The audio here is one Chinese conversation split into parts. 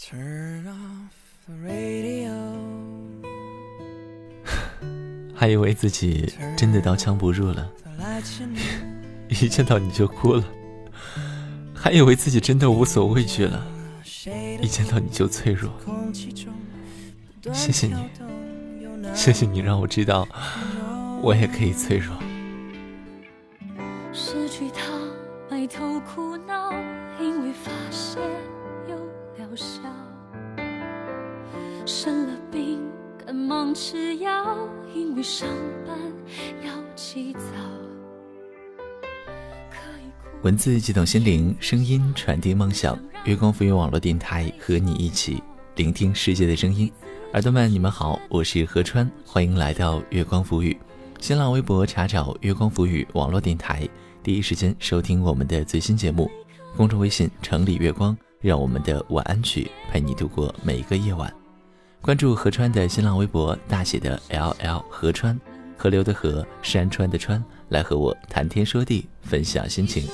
还以为自己真的刀枪不入了，一见到你就哭了；还以为自己真的无所畏惧了，一见到你就脆弱。谢谢你，谢谢你让我知道，我也可以脆弱。失去他，埋头苦恼，因为发现忙吃药，因为上班要起早。文字激动心灵，声音传递梦想。月光浮云网络电台和你一起聆听世界的声音。耳朵们，你们好，我是何川，欢迎来到月光浮语。新浪微博查找月光浮语网络电台，第一时间收听我们的最新节目。公众微信城里月光，让我们的晚安曲陪你度过每一个夜晚。关注何川的新浪微博，大写的 L L 何川，河流的河，山川的川，来和我谈天说地，分享心情。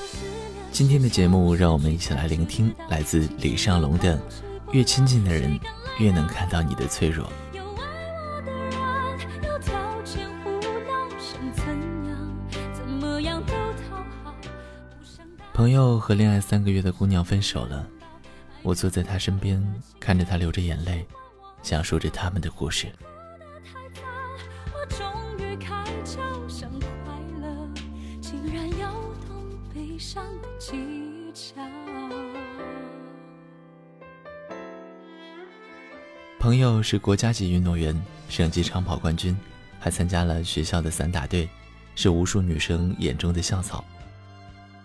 今天的节目，让我们一起来聆听来自李尚龙的《越亲近的人》。越能看到你的脆弱。朋友和恋爱三个月的姑娘分手了，我坐在她身边，看着她流着眼泪，讲述着他们的故事。朋友是国家级运动员，省级长跑冠军，还参加了学校的散打队，是无数女生眼中的校草。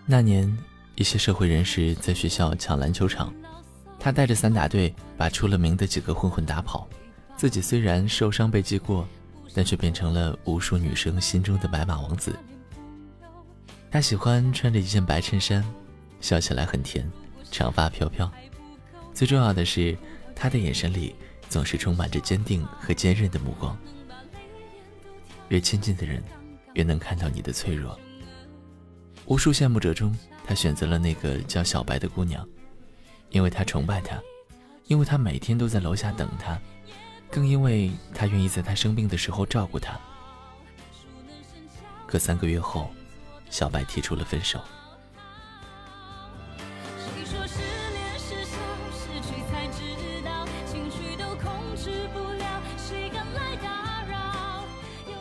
那年，一些社会人士在学校抢篮球场，他带着散打队把出了名的几个混混打跑，自己虽然受伤被记过，但却变成了无数女生心中的白马王子。他喜欢穿着一件白衬衫，笑起来很甜，长发飘飘。最重要的是，他的眼神里。总是充满着坚定和坚韧的目光。越亲近的人，越能看到你的脆弱。无数羡慕者中，他选择了那个叫小白的姑娘，因为他崇拜他，因为他每天都在楼下等他，更因为他愿意在他生病的时候照顾他。可三个月后，小白提出了分手。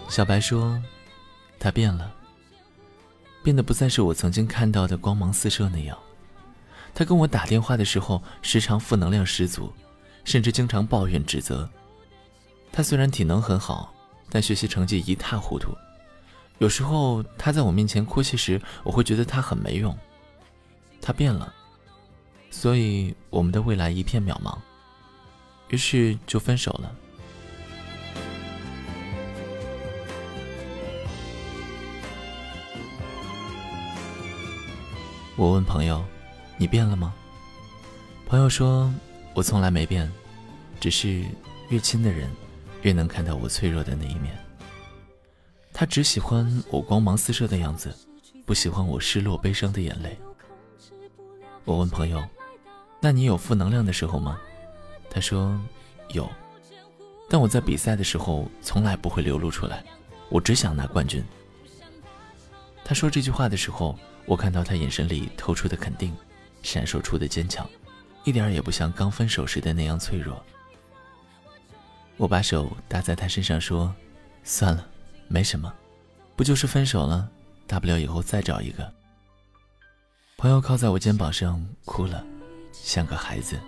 小白说：“他变了，变得不再是我曾经看到的光芒四射那样。他跟我打电话的时候，时常负能量十足，甚至经常抱怨指责。他虽然体能很好，但学习成绩一塌糊涂。有时候他在我面前哭泣时，我会觉得他很没用。他变了，所以我们的未来一片渺茫。于是就分手了。”我问朋友：“你变了吗？”朋友说：“我从来没变，只是越亲的人，越能看到我脆弱的那一面。他只喜欢我光芒四射的样子，不喜欢我失落悲伤的眼泪。”我问朋友：“那你有负能量的时候吗？”他说：“有，但我在比赛的时候从来不会流露出来，我只想拿冠军。”他说这句话的时候。我看到他眼神里透出的肯定，闪烁出的坚强，一点也不像刚分手时的那样脆弱。我把手搭在他身上说：“算了，没什么，不就是分手了，大不了以后再找一个。”朋友靠在我肩膀上哭了，像个孩子。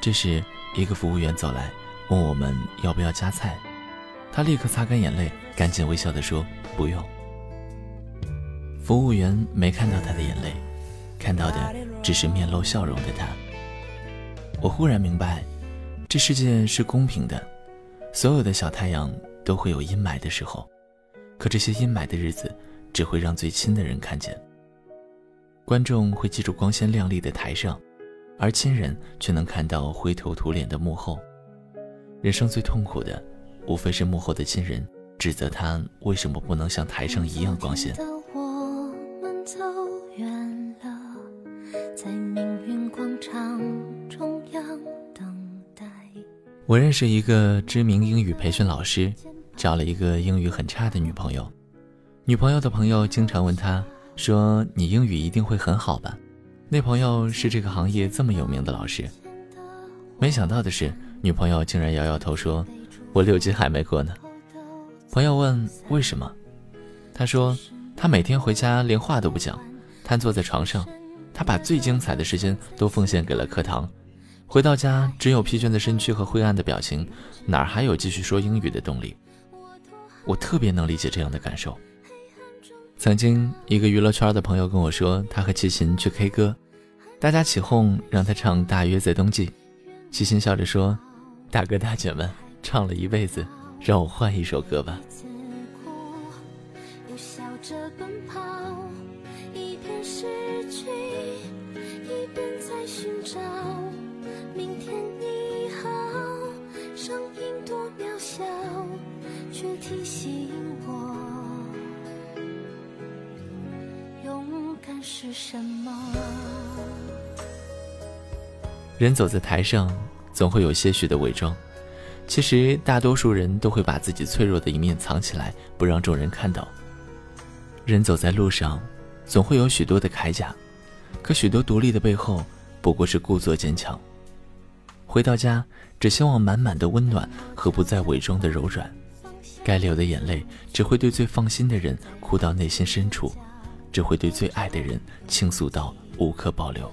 这时，一个服务员走来，问我们要不要加菜，他立刻擦干眼泪，赶紧微笑地说：“不用。”服务员没看到他的眼泪，看到的只是面露笑容的他。我忽然明白，这世界是公平的，所有的小太阳都会有阴霾的时候，可这些阴霾的日子只会让最亲的人看见。观众会记住光鲜亮丽的台上，而亲人却能看到灰头土脸的幕后。人生最痛苦的，无非是幕后的亲人指责他为什么不能像台上一样光鲜。我们走远在命运广场中央等待。我认识一个知名英语培训老师，找了一个英语很差的女朋友。女朋友的朋友经常问他，说：“你英语一定会很好吧？”那朋友是这个行业这么有名的老师。没想到的是，女朋友竟然摇摇头说：“我六级还没过呢。”朋友问：“为什么？”他说：“他每天回家连话都不讲，瘫坐在床上，他把最精彩的时间都奉献给了课堂。回到家，只有疲倦的身躯和灰暗的表情，哪儿还有继续说英语的动力？”我特别能理解这样的感受。曾经，一个娱乐圈的朋友跟我说，他和齐秦去 K 歌，大家起哄让他唱《大约在冬季》，齐秦笑着说：“大哥大姐们，唱了一辈子，让我换一首歌吧。”是什么？人走在台上，总会有些许的伪装。其实，大多数人都会把自己脆弱的一面藏起来，不让众人看到。人走在路上，总会有许多的铠甲，可许多独立的背后，不过是故作坚强。回到家，只希望满满的温暖和不再伪装的柔软。该流的眼泪，只会对最放心的人哭到内心深处。只会对最爱的人倾诉到无可保留。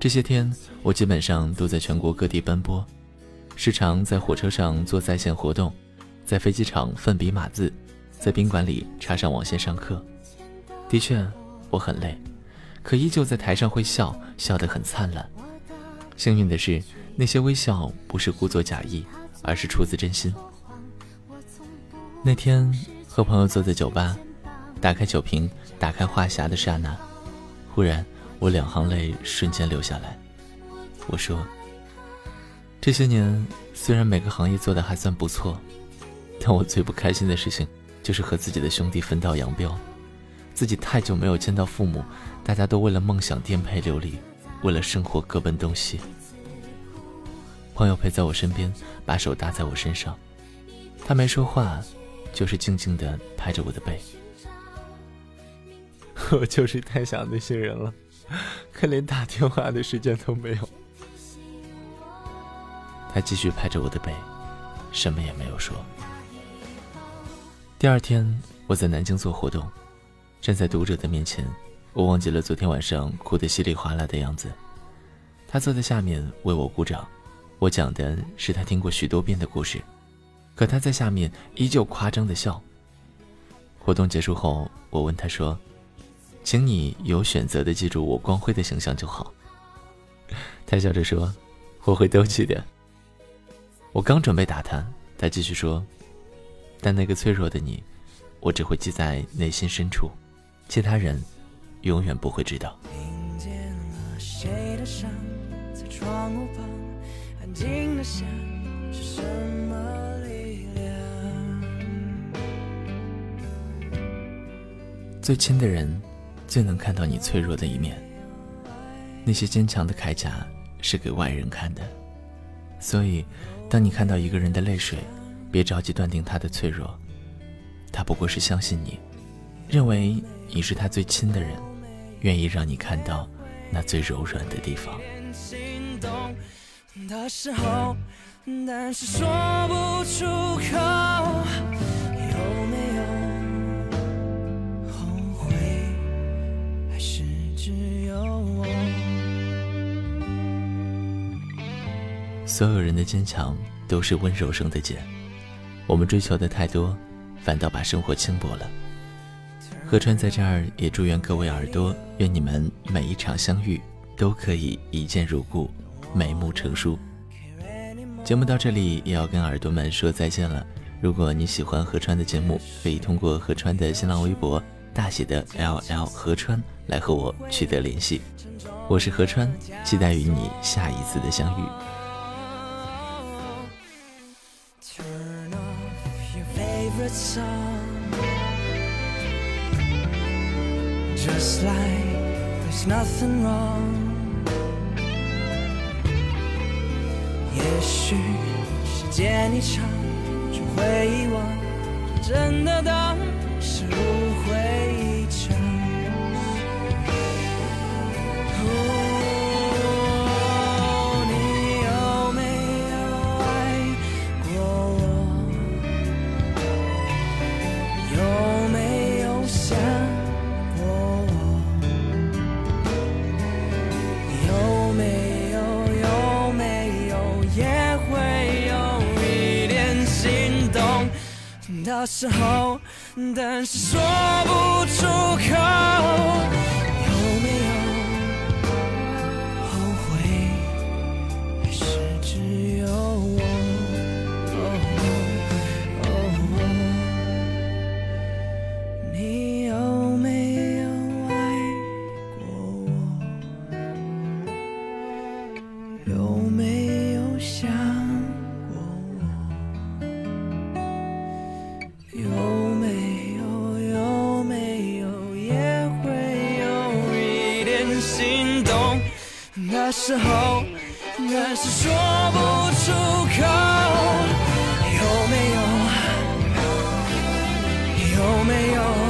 这些天，我基本上都在全国各地奔波，时常在火车上做在线活动，在飞机场奋笔码字，在宾馆里插上网线上课。的确，我很累，可依旧在台上会笑笑得很灿烂。幸运的是，那些微笑不是故作假意，而是出自真心。那天和朋友坐在酒吧。打开酒瓶，打开话匣的刹那，忽然我两行泪瞬间流下来。我说：“这些年虽然每个行业做的还算不错，但我最不开心的事情就是和自己的兄弟分道扬镳。自己太久没有见到父母，大家都为了梦想颠沛流离，为了生活各奔东西。朋友陪在我身边，把手搭在我身上，他没说话，就是静静的拍着我的背。”我就是太想那些人了，可连打电话的时间都没有。他继续拍着我的背，什么也没有说。第二天，我在南京做活动，站在读者的面前，我忘记了昨天晚上哭得稀里哗啦的样子。他坐在下面为我鼓掌，我讲的是他听过许多遍的故事，可他在下面依旧夸张的笑。活动结束后，我问他说。请你有选择的记住我光辉的形象就好。他笑着说：“我会都记得。”我刚准备打他，他继续说：“但那个脆弱的你，我只会记在内心深处，其他人永远不会知道。”最亲的人。最能看到你脆弱的一面。那些坚强的铠甲是给外人看的，所以，当你看到一个人的泪水，别着急断定他的脆弱，他不过是相信你，认为你是他最亲的人，愿意让你看到那最柔软的地方。但是说不出口。所有人的坚强都是温柔生的茧，我们追求的太多，反倒把生活轻薄了。何川在这儿也祝愿各位耳朵，愿你们每一场相遇都可以一见如故，眉目成书。节目到这里也要跟耳朵们说再见了。如果你喜欢何川的节目，可以通过何川的新浪微博大写的 L L 何川来和我取得联系。我是何川，期待与你下一次的相遇。当 Just like there's nothing wrong，也许时间一长就会遗忘，真的当是无回忆。的时候但是说不出口。心动那时候那是说不出口。有没有？有没有？